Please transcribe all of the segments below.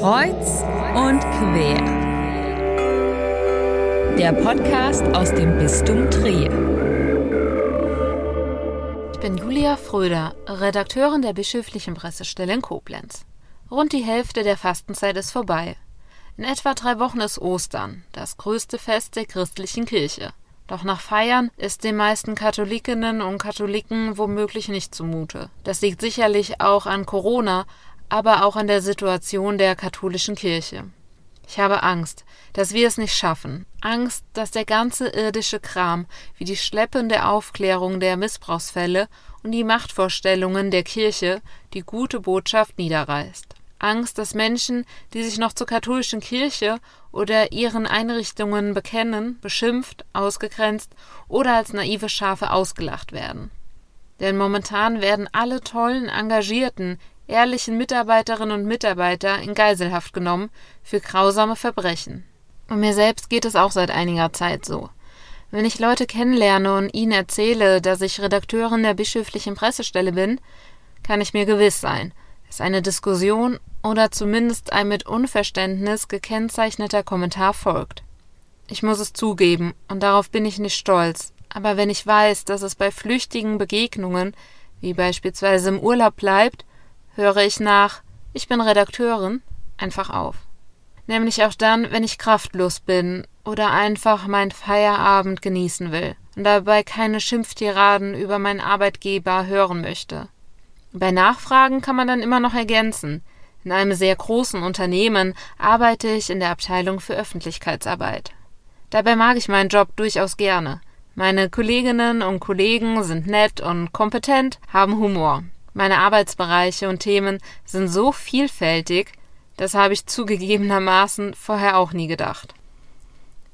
Kreuz und quer. Der Podcast aus dem Bistum Trier. Ich bin Julia Fröder, Redakteurin der bischöflichen Pressestelle in Koblenz. Rund die Hälfte der Fastenzeit ist vorbei. In etwa drei Wochen ist Ostern, das größte Fest der christlichen Kirche. Doch nach Feiern ist den meisten Katholikinnen und Katholiken womöglich nicht zumute. Das liegt sicherlich auch an Corona, aber auch an der Situation der katholischen Kirche. Ich habe Angst, dass wir es nicht schaffen. Angst, dass der ganze irdische Kram, wie die schleppende Aufklärung der Missbrauchsfälle und die Machtvorstellungen der Kirche, die gute Botschaft niederreißt. Angst, dass Menschen, die sich noch zur katholischen Kirche oder ihren Einrichtungen bekennen, beschimpft, ausgegrenzt oder als naive Schafe ausgelacht werden. Denn momentan werden alle tollen, engagierten, ehrlichen Mitarbeiterinnen und Mitarbeiter in Geiselhaft genommen für grausame Verbrechen. Und mir selbst geht es auch seit einiger Zeit so. Wenn ich Leute kennenlerne und ihnen erzähle, dass ich Redakteurin der bischöflichen Pressestelle bin, kann ich mir gewiss sein, dass eine Diskussion oder zumindest ein mit Unverständnis gekennzeichneter Kommentar folgt. Ich muss es zugeben, und darauf bin ich nicht stolz, aber wenn ich weiß, dass es bei flüchtigen Begegnungen, wie beispielsweise im Urlaub bleibt, höre ich nach Ich bin Redakteurin einfach auf. Nämlich auch dann, wenn ich kraftlos bin oder einfach meinen Feierabend genießen will und dabei keine Schimpftiraden über meinen Arbeitgeber hören möchte. Bei Nachfragen kann man dann immer noch ergänzen, in einem sehr großen Unternehmen arbeite ich in der Abteilung für Öffentlichkeitsarbeit. Dabei mag ich meinen Job durchaus gerne. Meine Kolleginnen und Kollegen sind nett und kompetent, haben Humor. Meine Arbeitsbereiche und Themen sind so vielfältig, das habe ich zugegebenermaßen vorher auch nie gedacht.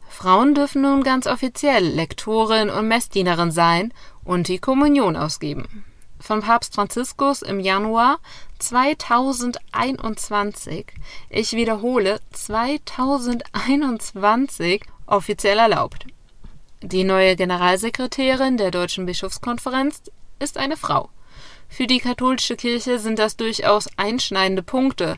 Frauen dürfen nun ganz offiziell Lektorin und Messdienerin sein und die Kommunion ausgeben von Papst Franziskus im Januar 2021, ich wiederhole, 2021 offiziell erlaubt. Die neue Generalsekretärin der Deutschen Bischofskonferenz ist eine Frau. Für die katholische Kirche sind das durchaus einschneidende Punkte,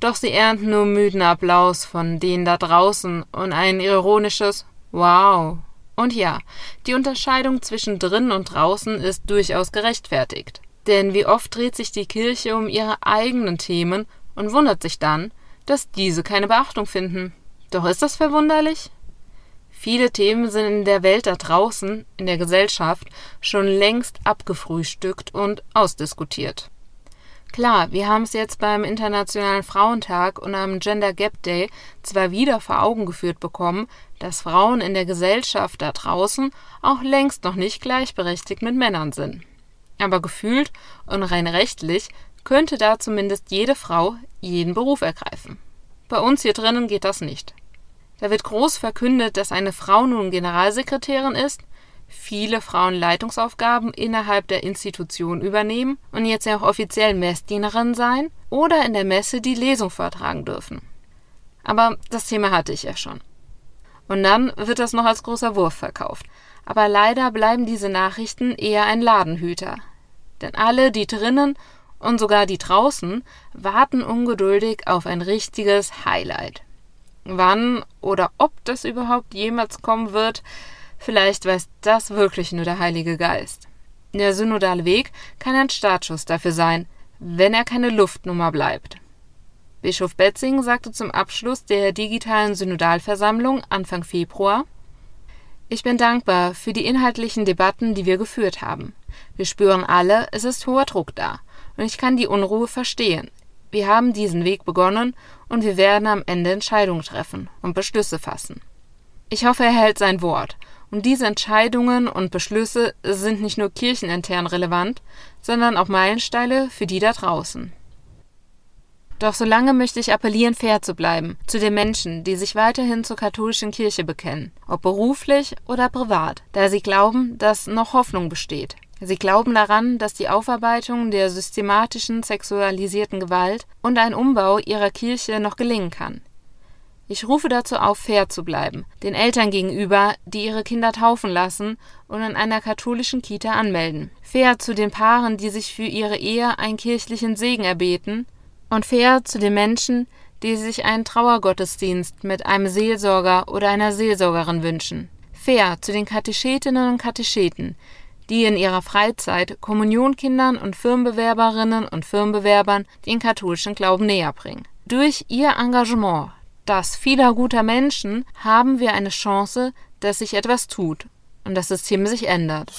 doch sie ernten nur müden Applaus von denen da draußen und ein ironisches Wow und ja, die Unterscheidung zwischen drinnen und draußen ist durchaus gerechtfertigt. Denn wie oft dreht sich die Kirche um ihre eigenen Themen und wundert sich dann, dass diese keine Beachtung finden. Doch ist das verwunderlich? Viele Themen sind in der Welt da draußen, in der Gesellschaft, schon längst abgefrühstückt und ausdiskutiert. Klar, wir haben es jetzt beim Internationalen Frauentag und am Gender Gap Day zwar wieder vor Augen geführt bekommen, dass Frauen in der Gesellschaft da draußen auch längst noch nicht gleichberechtigt mit Männern sind. Aber gefühlt und rein rechtlich könnte da zumindest jede Frau jeden Beruf ergreifen. Bei uns hier drinnen geht das nicht. Da wird groß verkündet, dass eine Frau nun Generalsekretärin ist viele Frauen Leitungsaufgaben innerhalb der Institution übernehmen und jetzt ja auch offiziell Messdienerin sein oder in der Messe die Lesung vortragen dürfen. Aber das Thema hatte ich ja schon. Und dann wird das noch als großer Wurf verkauft. Aber leider bleiben diese Nachrichten eher ein Ladenhüter. Denn alle, die drinnen und sogar die draußen, warten ungeduldig auf ein richtiges Highlight. Wann oder ob das überhaupt jemals kommen wird, Vielleicht weiß das wirklich nur der Heilige Geist. Der synodale Weg kann ein Startschuss dafür sein, wenn er keine Luftnummer bleibt. Bischof Betzing sagte zum Abschluss der digitalen Synodalversammlung Anfang Februar Ich bin dankbar für die inhaltlichen Debatten, die wir geführt haben. Wir spüren alle, es ist hoher Druck da, und ich kann die Unruhe verstehen. Wir haben diesen Weg begonnen und wir werden am Ende Entscheidungen treffen und Beschlüsse fassen. Ich hoffe, er hält sein Wort und diese Entscheidungen und Beschlüsse sind nicht nur kirchenintern relevant, sondern auch Meilensteine für die da draußen. Doch solange möchte ich appellieren, fair zu bleiben zu den Menschen, die sich weiterhin zur katholischen Kirche bekennen, ob beruflich oder privat, da sie glauben, dass noch Hoffnung besteht. Sie glauben daran, dass die Aufarbeitung der systematischen sexualisierten Gewalt und ein Umbau ihrer Kirche noch gelingen kann. Ich rufe dazu auf, fair zu bleiben, den Eltern gegenüber, die ihre Kinder taufen lassen und in einer katholischen Kita anmelden. Fair zu den Paaren, die sich für ihre Ehe einen kirchlichen Segen erbeten. Und fair zu den Menschen, die sich einen Trauergottesdienst mit einem Seelsorger oder einer Seelsorgerin wünschen. Fair zu den Katechetinnen und Katecheten, die in ihrer Freizeit Kommunionkindern und Firmenbewerberinnen und Firmenbewerbern den katholischen Glauben näherbringen. Durch ihr Engagement, das vieler guter Menschen, haben wir eine Chance, dass sich etwas tut und das System sich ändert.